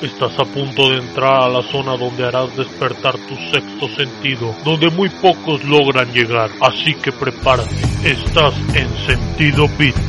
Estás a punto de entrar a la zona donde harás despertar tu sexto sentido, donde muy pocos logran llegar, así que prepárate. Estás en sentido beat.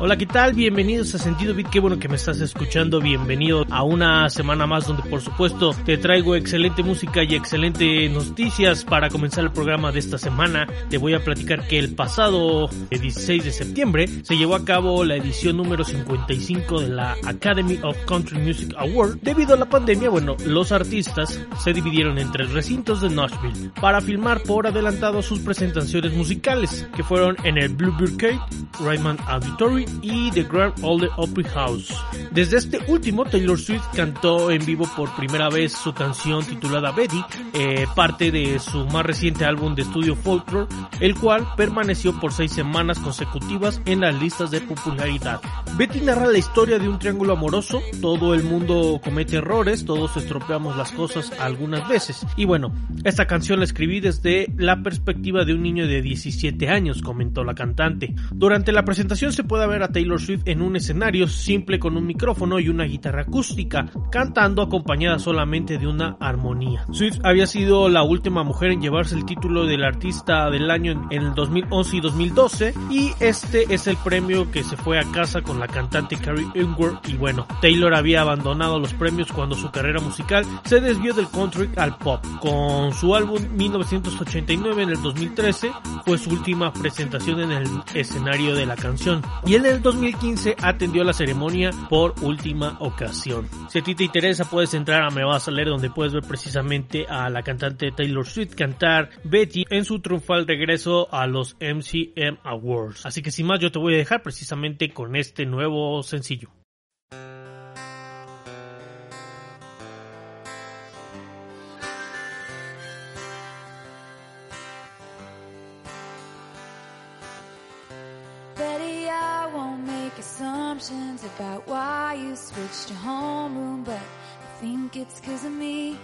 Hola, ¿qué tal? Bienvenidos a Sentido Beat, qué bueno que me estás escuchando, bienvenido a una semana más donde por supuesto te traigo excelente música y excelente noticias para comenzar el programa de esta semana. Te voy a platicar que el pasado 16 de septiembre se llevó a cabo la edición número 55 de la Academy of Country Music Award. Debido a la pandemia, bueno, los artistas se dividieron en tres recintos de Nashville para filmar por adelantado sus presentaciones musicales, que fueron en el Bluebird Cave, Raymond Auditory y The Grand Ole Opry House. Desde este último, Taylor Swift cantó en vivo por primera vez su canción titulada Betty, eh, parte de su más reciente álbum de estudio Folklore, el cual permaneció por seis semanas consecutivas en las listas de popularidad. Betty narra la historia de un triángulo amoroso, todo el mundo comete errores, todos estropeamos las cosas algunas veces. Y bueno, esta canción la escribí desde la perspectiva de un niño de 17 años, comentó la cantante. Durante la presentación se puede ver a Taylor Swift en un escenario simple con un micrófono y una guitarra acústica, cantando acompañada solamente de una armonía. Swift había sido la última mujer en llevarse el título del artista del año en el 2011 y 2012 y este es el premio que se fue a casa con la cantante Carrie Underwood y bueno, Taylor había abandonado los premios cuando su carrera musical se desvió del country al pop. Con su álbum 1989 en el 2013 fue su última presentación en el escenario de la canción y en el 2015 atendió la ceremonia por última ocasión. Si a ti te interesa puedes entrar a Me Vas a Leer donde puedes ver precisamente a la cantante Taylor Swift cantar Betty en su triunfal regreso a los MCM Awards. Así que sin más yo te voy a dejar precisamente con este nuevo sencillo. Make assumptions about why you switched to homeroom, but I think it's 'cause of me.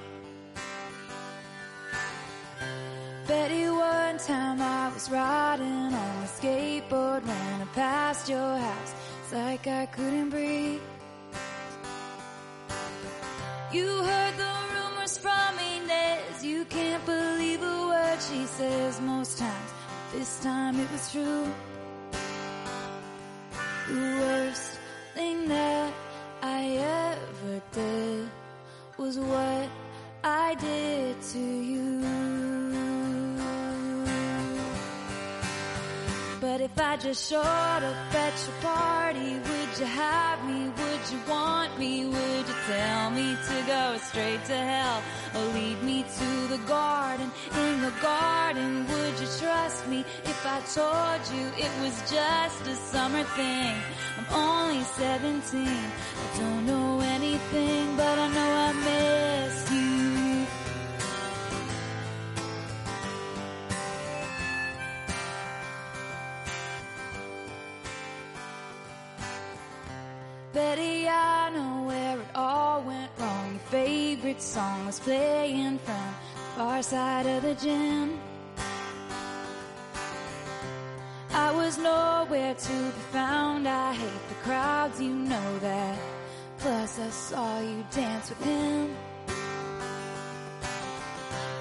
Betty, one time I was riding on a skateboard, when I passed your house. It's like I couldn't breathe. You heard the rumors from Inez. You can't believe a word she says most times. This time it was true. The worst thing that I ever did was what I did to you. If I just showed up at your party, would you have me? Would you want me? Would you tell me to go straight to hell? Or lead me to the garden? In the garden, would you trust me if I told you it was just a summer thing? I'm only 17. I don't know anything, but I know I miss favorite song was playing from the far side of the gym. I was nowhere to be found. I hate the crowds, you know that. Plus, I saw you dance with him.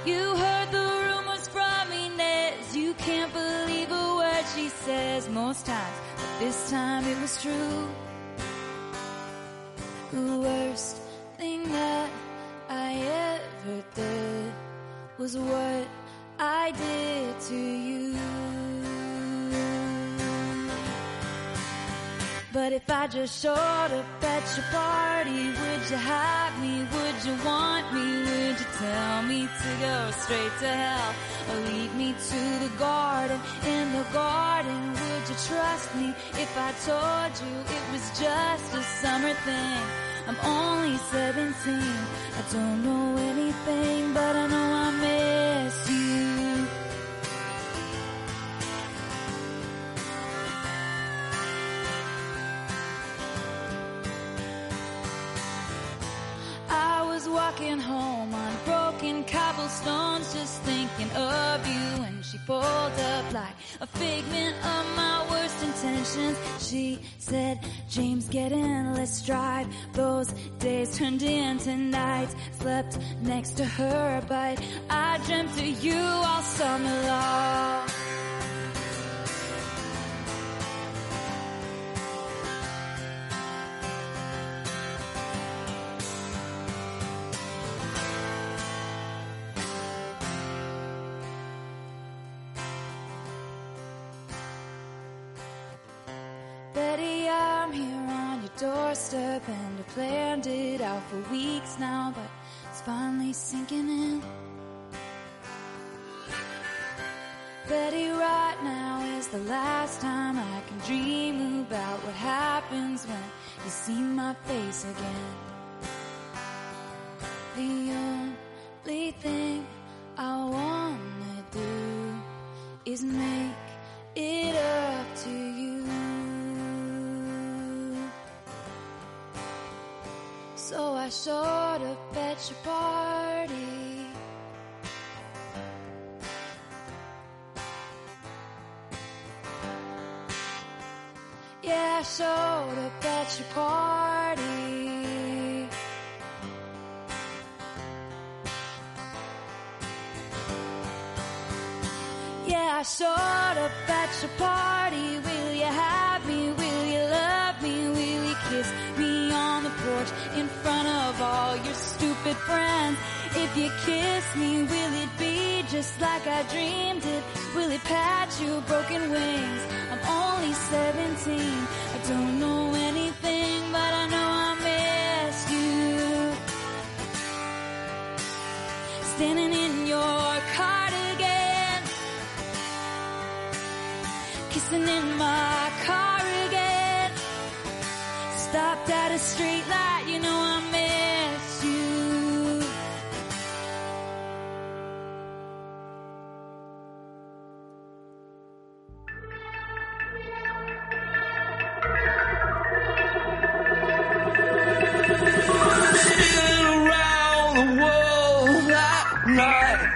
You heard the rumors from Inez. You can't believe a word she says most times, but this time it was true. The worst thing that I ever did was what I did to you. But if I just showed up at your party, would you have me? Would you want me? Would you tell me to go straight to hell? Or lead me to the garden? In the garden, would you trust me if I told you it was just a summer thing? I'm only 17. I don't know anything, but I know I miss you. I was walking home on broken cobblestones, just thinking of you, and she pulled up like a figment of my she said, James, get in, let's drive. Those days turned into nights. Slept next to her, but I dreamt of you all summer long. And I planned it out for weeks now, but it's finally sinking in. Betty, right now is the last time I can dream about what happens when you see my face again. The only thing I wanna do is make it up to you. I showed up at your party. Yeah, I showed up at your party. Yeah, I showed up at your party. All your stupid friends? If you kiss me, will it be just like I dreamed it? Will it patch your broken wings? I'm only 17. I don't know anything, but I know I miss you. Standing in your cardigan, kissing in my car again. Stopped at a street light, night.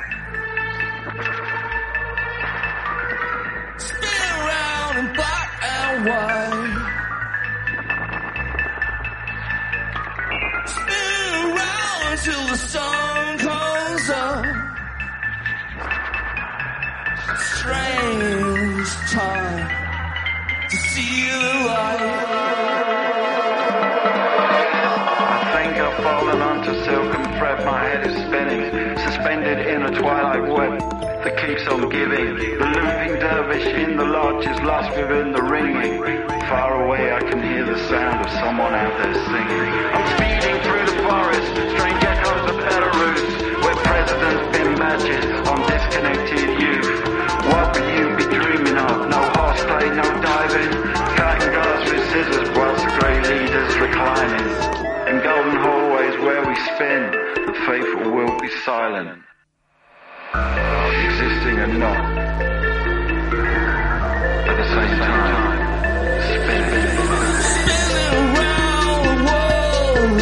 Spin around in black and white. Spin around until the sun in a twilight web that keeps on giving. The looping dervish in the lodge is lost within the ringing. Far away I can hear the sound of someone out there singing. I'm speeding through the forest, strange echoes of Belarus, where presidents pin matches on disconnected youth. What will you be dreaming of? No horseplay, no diving, cutting glass with scissors whilst the grey leaders reclining. In golden hallways where we spin, the faithful will be silent. Existing and not. At the same time, spinning. Spinning around the world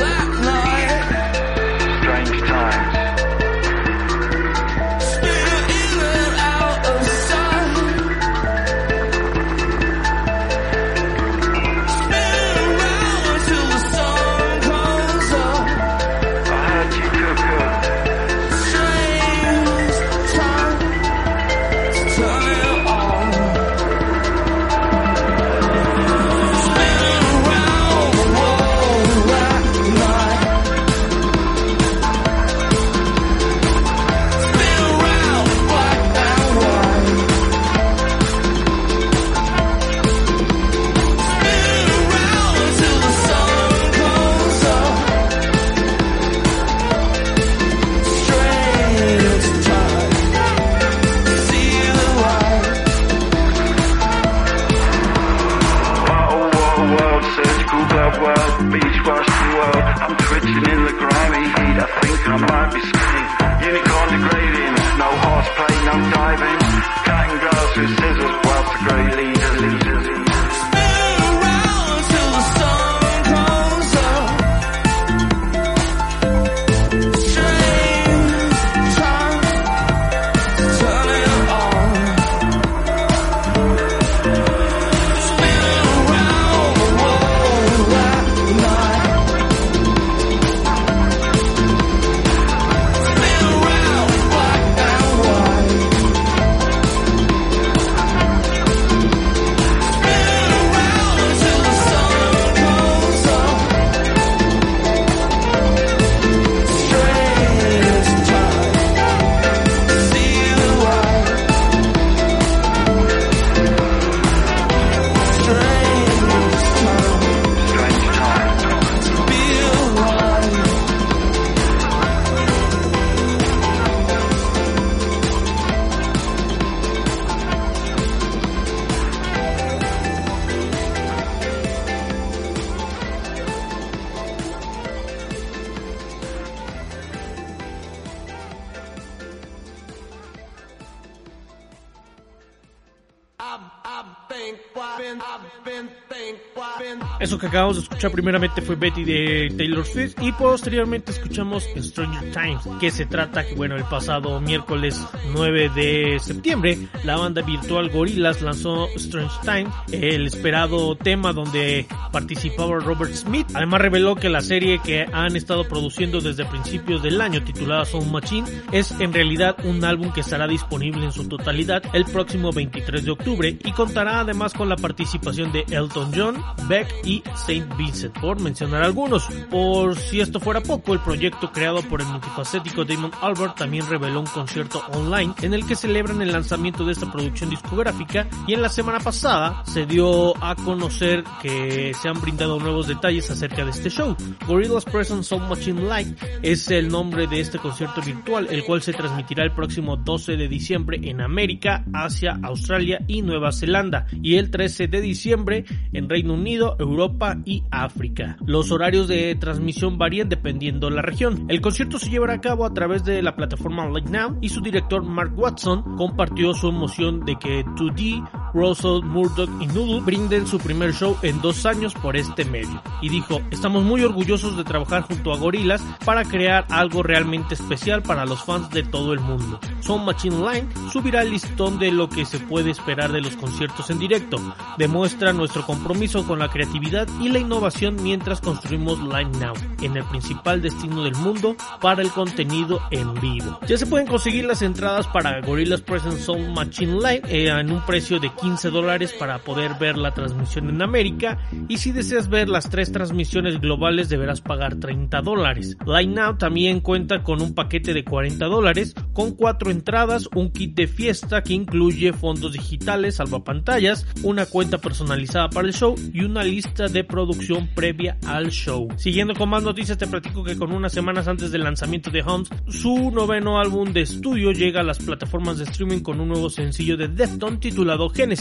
acabamos de escuchar primeramente fue Betty de Taylor Swift y posteriormente escuchamos Stranger Times, que se trata que bueno, el pasado miércoles 9 de septiembre, la banda virtual Gorillaz lanzó Strange Times, el esperado tema donde participaba Robert Smith. Además reveló que la serie que han estado produciendo desde principios del año titulada Sound Machine es en realidad un álbum que estará disponible en su totalidad el próximo 23 de octubre y contará además con la participación de Elton John, Beck y Saint Vincent, por mencionar algunos. Por si esto fuera poco, el proyecto creado por el multifacético Damon Albert también reveló un concierto online en el que celebran el lanzamiento de esta producción discográfica y en la semana pasada se dio a conocer que se han brindado nuevos detalles acerca de este show. Gorillaz Present Sound Machine Live es el nombre de este concierto virtual, el cual se transmitirá el próximo 12 de diciembre en América, Asia, Australia y Nueva Zelanda y el 13 de diciembre en Reino Unido, Europa y África. Los horarios de transmisión varían dependiendo de la región. El concierto se llevará a cabo a través de la plataforma Like Now y su director Mark Watson compartió su emoción de que 2D, Russell, Murdoch y Noodle brinden su primer show en dos años por este medio. Y dijo, estamos muy orgullosos de trabajar junto a Gorillaz para crear algo realmente especial para los fans de todo el mundo. Sound Machine Line subirá el listón de lo que se puede esperar de los conciertos en directo. Demuestra nuestro compromiso con la creatividad y la innovación mientras construimos Line Now, en el principal destino del mundo para el contenido en vivo. Ya se pueden conseguir las entradas para Gorillaz Present Sound Machine Line eh, en un precio de 15 dólares para poder ver la transmisión en América y si deseas ver las tres transmisiones globales deberás pagar 30 dólares. Now también cuenta con un paquete de 40 dólares con cuatro entradas, un kit de fiesta que incluye fondos digitales, salvapantallas, una cuenta personalizada para el show y una lista de producción previa al show. Siguiendo con más noticias te platico que con unas semanas antes del lanzamiento de Holmes, su noveno álbum de estudio llega a las plataformas de streaming con un nuevo sencillo de Defton titulado Genesis.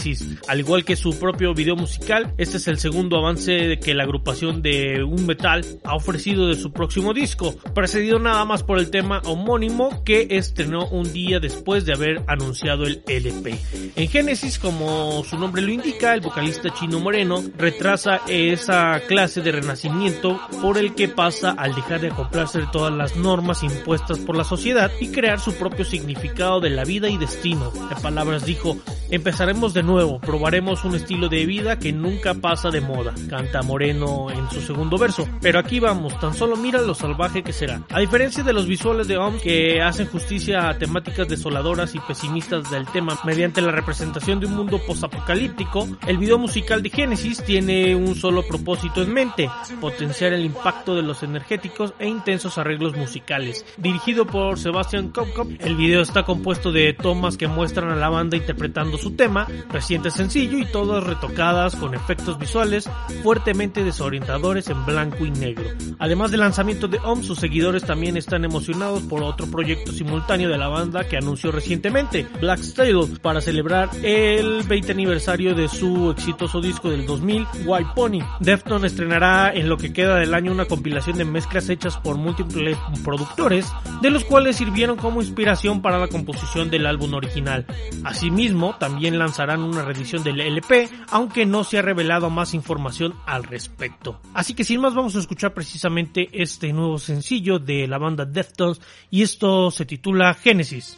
Al igual que su propio video musical, este es el segundo avance que la agrupación de un metal ha ofrecido de su próximo disco, precedido nada más por el tema homónimo que estrenó un día después de haber anunciado el LP. En Genesis, como su nombre lo indica, el vocalista Chino Moreno retrasa esa clase de renacimiento por el que pasa al dejar de acoplarse de todas las normas impuestas por la sociedad y crear su propio significado de la vida y destino. En palabras dijo, empezaremos de nuevo, probaremos un estilo de vida que nunca pasa de moda, canta Moreno en su segundo verso. Pero aquí vamos, tan solo mira lo salvaje que será. A diferencia de los visuales de OMS que hacen justicia a temáticas desoladoras y pesimistas del tema mediante la representación de un mundo postapocalíptico, el video musical de Genesis tiene un solo propósito en mente, potenciar el impacto de los energéticos e intensos arreglos musicales. Dirigido por Sebastian Kopkop, el video está compuesto de tomas que muestran a la banda interpretando su tema, reciente sencillo y todas retocadas con efectos visuales fuertemente desorientadores en blanco y negro. Además del lanzamiento de OM, sus seguidores también están emocionados por otro proyecto simultáneo de la banda que anunció recientemente, Black Stable, para celebrar el 20 aniversario de su exitoso disco del 2000, White Pony. Defton estrenará en lo que queda del año una compilación de mezclas hechas por múltiples productores, de los cuales sirvieron como inspiración para la composición del álbum original. Asimismo, también una reedición del LP, aunque no se ha revelado más información al respecto. Así que sin más vamos a escuchar precisamente este nuevo sencillo de la banda Deftones y esto se titula Genesis.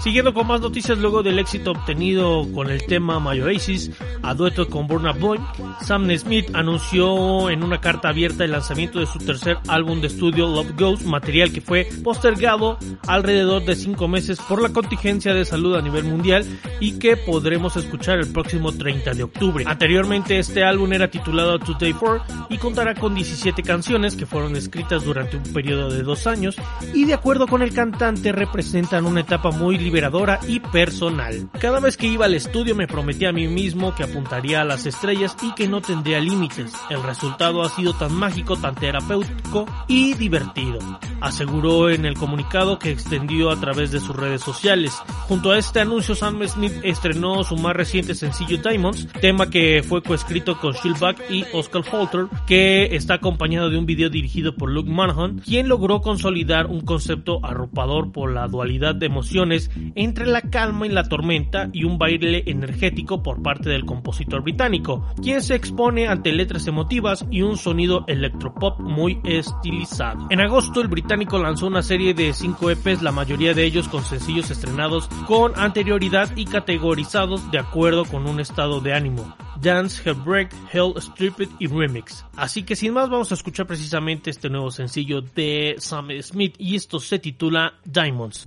Siguiendo con más noticias luego del éxito obtenido con el tema My Oasis a dueto con Burna Boy, Sam Smith anunció en una carta abierta el lanzamiento de su tercer álbum de estudio Love Ghost, material que fue postergado alrededor de cinco meses por la contingencia de salud a nivel mundial y que podremos escuchar el próximo 30 de octubre. Anteriormente este álbum era titulado Today 4 y contará con 17 canciones que fueron escritas durante un periodo de dos años y de acuerdo con el cantante representan una etapa muy liberadora y personal. Cada vez que iba al estudio me prometí a mí mismo que apuntaría a las estrellas y que no tendría límites. El resultado ha sido tan mágico, tan terapéutico y divertido, aseguró en el comunicado que extendió a través de sus redes sociales. Junto a este anuncio, Sam Smith estrenó su más reciente sencillo Diamonds, tema que fue coescrito con Shieldback y Oscar Holter, que está acompañado de un video dirigido por Luke Monahan, quien logró consolidar un concepto arropador por la dualidad de emociones entre la calma y la tormenta y un baile energético por parte del compositor británico, quien se expone ante letras emotivas y un sonido electropop muy estilizado. En agosto el británico lanzó una serie de 5 EPs, la mayoría de ellos con sencillos estrenados con anterioridad y categorizados de acuerdo con un estado de ánimo. Dance, Heartbreak, Hell, Stripped y Remix. Así que sin más vamos a escuchar precisamente este nuevo sencillo de Sam Smith y esto se titula Diamonds.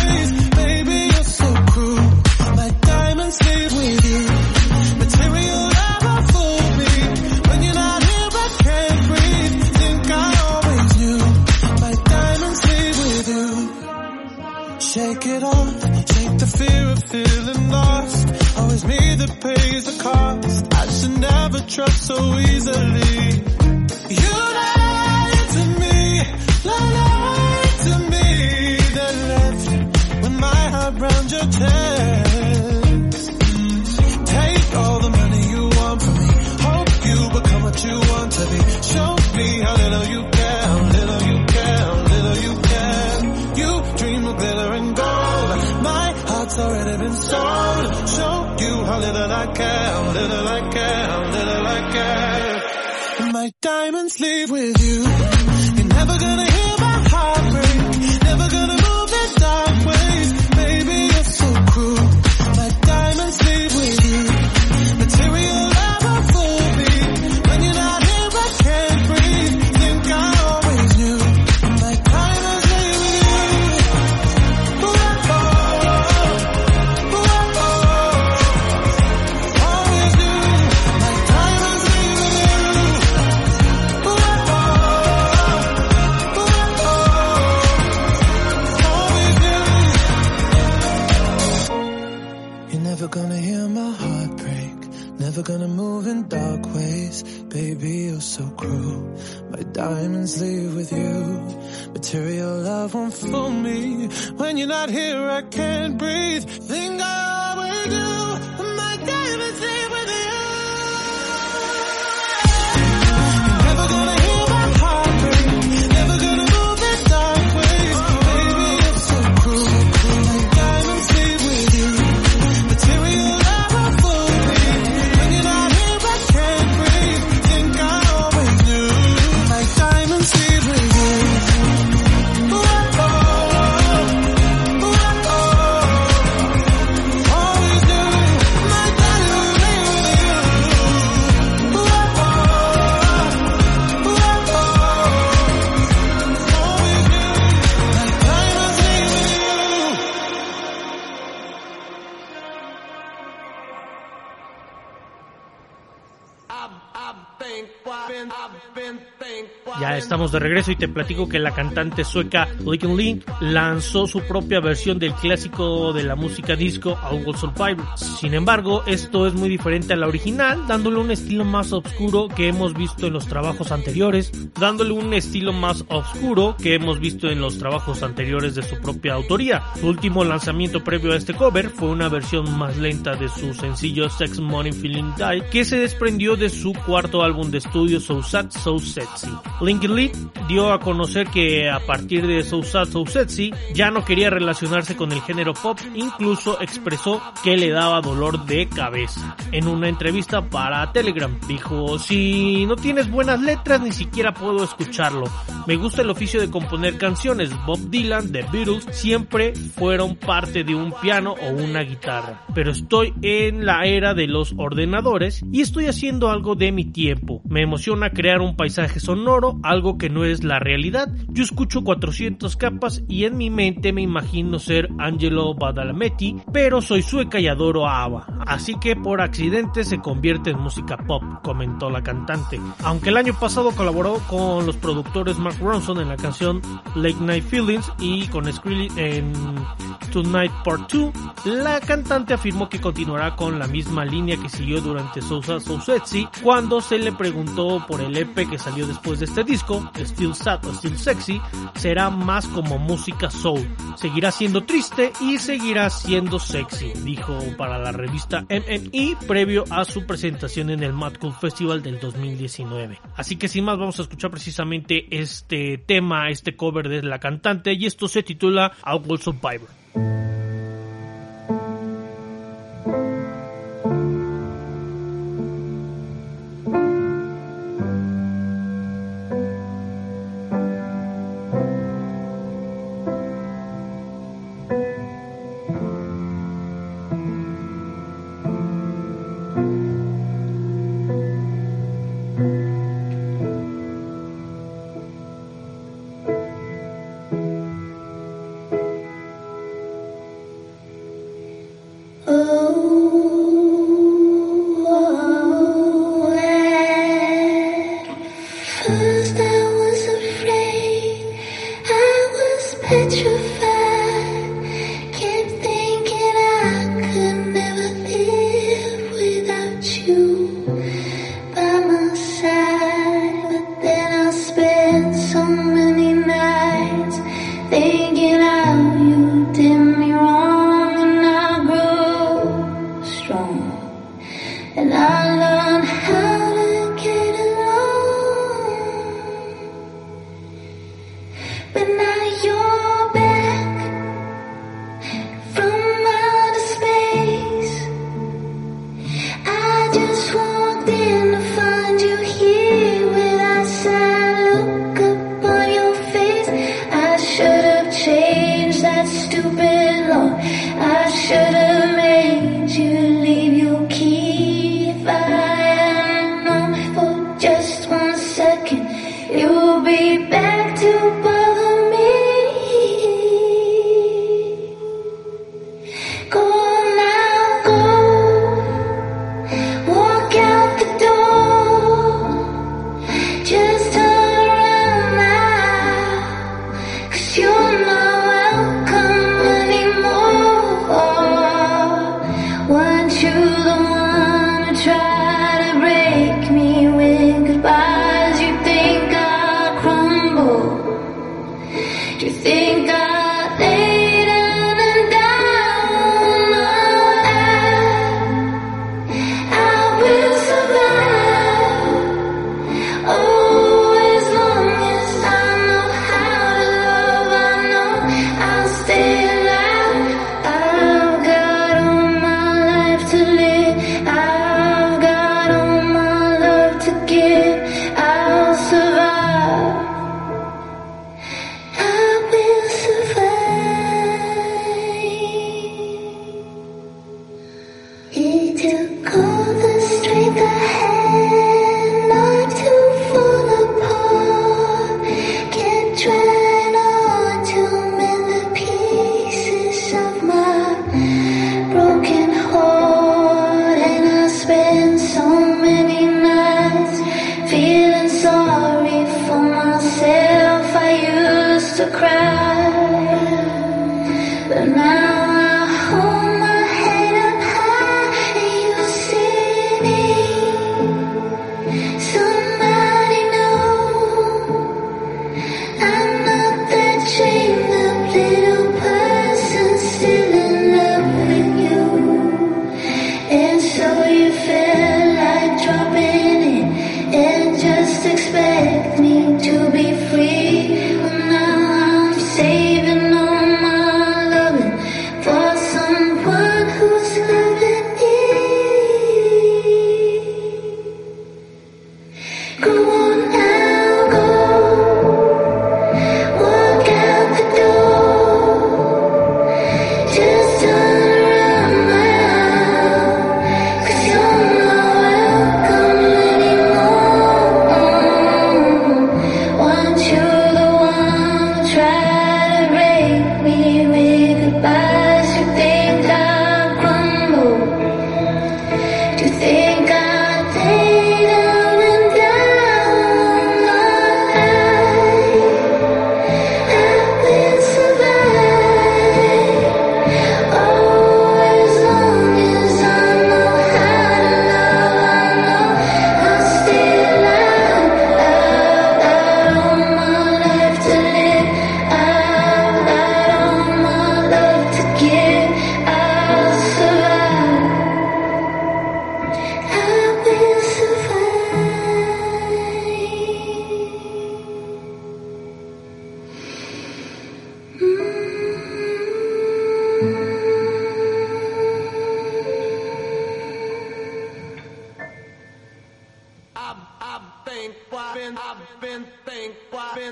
Trust so easily. You lied to me. Lied to me. That left with my heart round your chest. Take all the money you want from me. Hope you become what you want to be. Show me how little you care, little you care, little you care. You dream of glitter and gold. My heart's already been sold. Show you how little I care, little I care, my diamonds leave with you. Diamonds leave with you. Material love won't fool me. When you're not here, I can't breathe. Think I always do. My diamonds leave with estamos de regreso y te platico que la cantante sueca Licken Link lanzó su propia versión del clásico de la música disco All Will Survive. Sin embargo, esto es muy diferente a la original, dándole un estilo más oscuro que hemos visto en los trabajos anteriores, dándole un estilo más oscuro que hemos visto en los trabajos anteriores de su propia autoría. Su último lanzamiento previo a este cover fue una versión más lenta de su sencillo Sex Money Feeling Die, que se desprendió de su cuarto álbum de estudio So Sad So Sexy. Linkin Dio a conocer que a partir de So Sad So Sexy ya no quería relacionarse con el género pop, incluso expresó que le daba dolor de cabeza. En una entrevista para Telegram dijo, si no tienes buenas letras ni siquiera puedo escucharlo. Me gusta el oficio de componer canciones. Bob Dylan, The Beatles siempre fueron parte de un piano o una guitarra. Pero estoy en la era de los ordenadores y estoy haciendo algo de mi tiempo. Me emociona crear un paisaje sonoro, algo que no es la realidad. Yo escucho 400 capas y en mi mente me imagino ser Angelo Badalamenti, pero soy sueca y adoro a ABBA. Así que por accidente se convierte en música pop, comentó la cantante. Aunque el año pasado colaboró con los productores Mark Ronson en la canción Late Night Feelings y con Skrillex en Tonight Part 2, la cantante afirmó que continuará con la misma línea que siguió durante Sousa So Sexy cuando se le preguntó por el EP que salió después de este disco, Still Sad o Still Sexy, será más como música soul. Seguirá siendo triste y seguirá siendo sexy, dijo para la revista MME previo a su presentación en el Mad Cool Festival del 2019. Así que sin más vamos a escuchar precisamente este tema, este cover de la cantante y esto se titula Outlaw Survivor.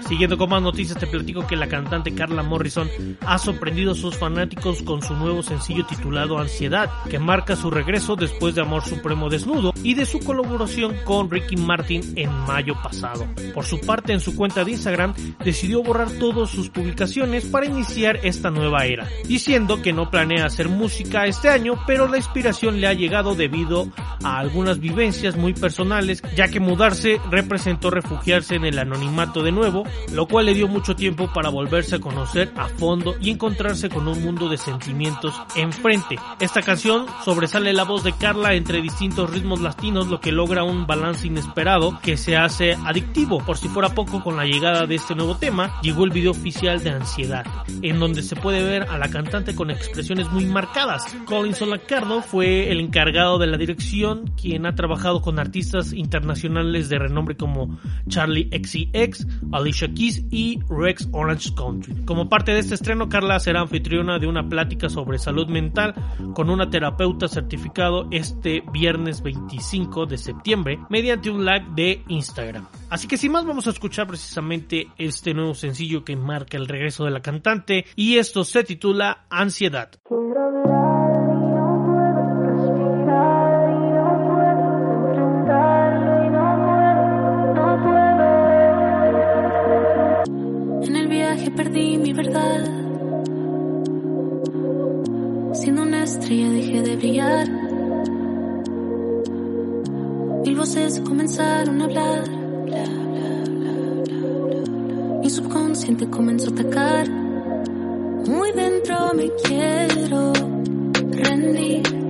Siguiendo con más noticias, te platico que la cantante Carla Morrison ha sorprendido a sus fanáticos con su nuevo sencillo titulado Ansiedad, que marca su regreso después de Amor Supremo Desnudo y de su colaboración con Ricky Martin en mayo pasado. Por su parte, en su cuenta de Instagram, decidió borrar todas sus publicaciones para iniciar esta nueva era, diciendo que no planea hacer música este año, pero la inspiración le ha llegado debido a algunas vivencias muy personales, ya que mudarse representó refugiarse en el anonimato de nuevo, lo cual le dio mucho tiempo para volverse a conocer a fondo y encontrarse con un mundo de sentimientos enfrente. Esta canción sobresale la voz de Carla entre distintos ritmos latinos, lo que logra un balance inesperado que se hace adictivo. Por si fuera poco, con la llegada de este nuevo tema, llegó el video oficial de Ansiedad, en donde se puede ver a la cantante con expresiones muy marcadas. Colin Solacardo fue el encargado de la dirección, quien ha trabajado con artistas internacionales de renombre como Charlie XCX, Alicia Y Rex Orange Country. Como parte de este estreno, Carla será anfitriona de una plática sobre salud mental con una terapeuta certificado este viernes 25 de septiembre mediante un live de Instagram. Así que sin más vamos a escuchar precisamente este nuevo sencillo que marca el regreso de la cantante y esto se titula Ansiedad. Estrella dejé de brillar. Mil voces comenzaron a hablar. Bla, bla, bla, bla, bla, bla. Mi subconsciente comenzó a atacar. Muy dentro me quiero rendir.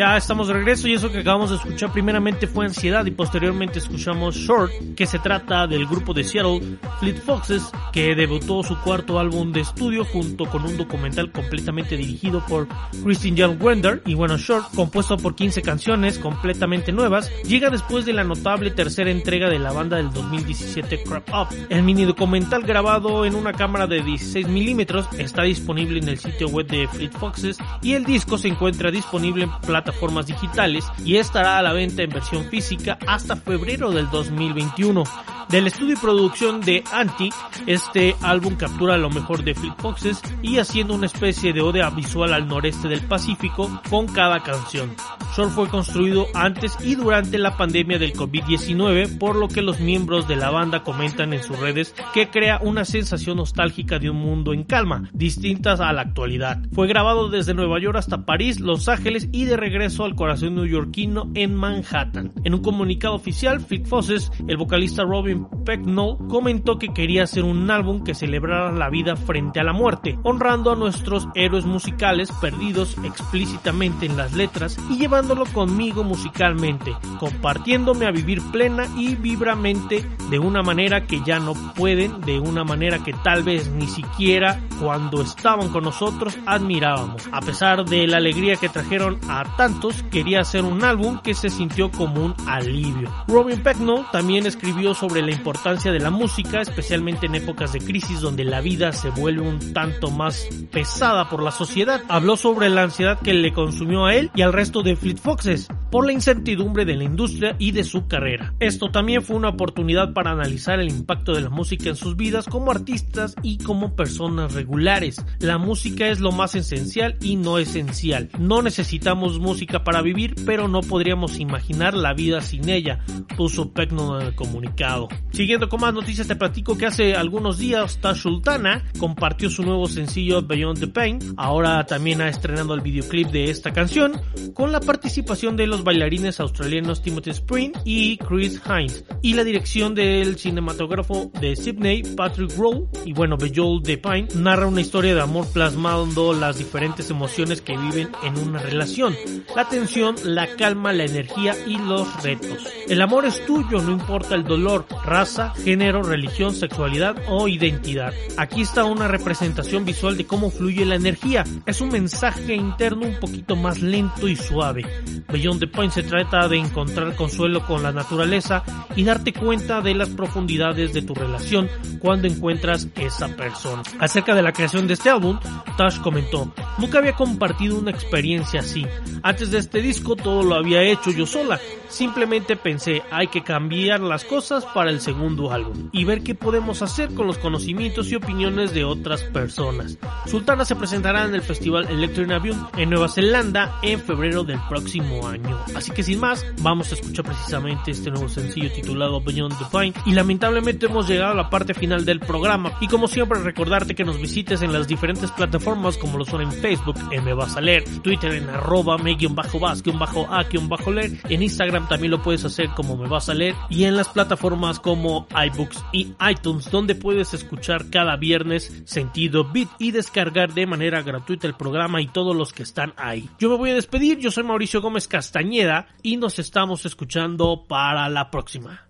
Ya estamos de regreso y eso que acabamos de escuchar primeramente fue Ansiedad y posteriormente escuchamos Short, que se trata del grupo de Seattle Fleet Foxes, que debutó su cuarto álbum de estudio junto con un documental completamente dirigido por Christian John Wender y bueno, Short, compuesto por 15 canciones completamente nuevas, llega después de la notable tercera entrega de la banda del 2017 Crap Up. El mini documental grabado en una cámara de 16 milímetros está disponible en el sitio web de Fleet Foxes y el disco se encuentra disponible en plataformas digitales y estará a la venta en versión física hasta febrero del 2021. Del estudio y producción de Anti, este álbum captura lo mejor de Fleet Foxes y haciendo una especie de oda visual al noreste del Pacífico con cada canción. Shore fue construido antes y durante la pandemia del COVID-19, por lo que los miembros de la banda comentan en sus redes que crea una sensación nostálgica de un mundo en calma, distintas a la actualidad. Fue grabado desde Nueva York hasta París, Los Ángeles y de regreso al corazón neoyorquino en Manhattan. En un comunicado oficial, Fleet Foxes, el vocalista Robin Pecknoll, comentó que quería hacer un álbum que celebrara la vida frente a la muerte, honrando a nuestros héroes musicales perdidos explícitamente en las letras y llevándolo conmigo musicalmente, compartiéndome a vivir plena y vibramente de una manera que ya no pueden, de una manera que tal vez ni siquiera cuando estaban con nosotros admirábamos. A pesar de la alegría que trajeron a tantos, quería hacer un álbum que se sintió como un alivio. Robin Pecknoll también escribió sobre la importancia de la música, especialmente en épocas de crisis donde la vida se vuelve un tanto más pesada por la sociedad. Habló sobre la ansiedad que le consumió a él y al resto de Fleet Foxes por la incertidumbre de la industria y de su carrera. Esto también fue una oportunidad para analizar el impacto de la música en sus vidas como artistas y como personas regulares. La música es lo más esencial y no esencial. No necesitamos música para vivir, pero no podríamos imaginar la vida sin ella, puso Pecno en el comunicado. Siguiendo con más noticias te platico que hace algunos días Tash Sultana compartió su nuevo sencillo Beyond the Pain. Ahora también ha estrenado el videoclip de esta canción con la participación de los bailarines australianos Timothy Spring y Chris Hines y la dirección del cinematógrafo de Sydney Patrick Rowe y bueno Beyond the Pain narra una historia de amor plasmando las diferentes emociones que viven en una relación, la tensión, la calma, la energía y los retos. El amor es tuyo, no importa el dolor, raza, género, religión, sexualidad o identidad. Aquí está una representación visual de cómo fluye la energía. Es un mensaje interno un poquito más lento y suave. Beyond the Se trata de encontrar consuelo con la naturaleza y darte cuenta de las profundidades de tu relación cuando encuentras esa persona. Acerca de la creación de este álbum, Tash comentó, nunca había compartido una experiencia así. Antes de este disco todo lo había hecho yo sola. Simplemente pensé, hay que cambiar las cosas para el segundo álbum y ver qué podemos hacer con los conocimientos y opiniones de otras personas. Sultana se presentará en el festival Electro Avion en Nueva Zelanda en febrero del próximo año. Así que sin más, vamos a escuchar precisamente este nuevo sencillo titulado Beyond the Fine y lamentablemente hemos llegado a la parte final del programa y como siempre recordarte que nos visites en las diferentes plataformas como lo son en Facebook en Me Vas Twitter en arroba me-vas-a-leer, en Instagram también lo puedes hacer como Me Vas a Leer y en las plataformas como iBooks y iTunes donde puedes escuchar cada viernes Sentido Beat y descargar de manera gratuita el programa y todos los que están ahí. Yo me voy a despedir, yo soy Mauricio Gómez Castañeda y nos estamos escuchando para la próxima.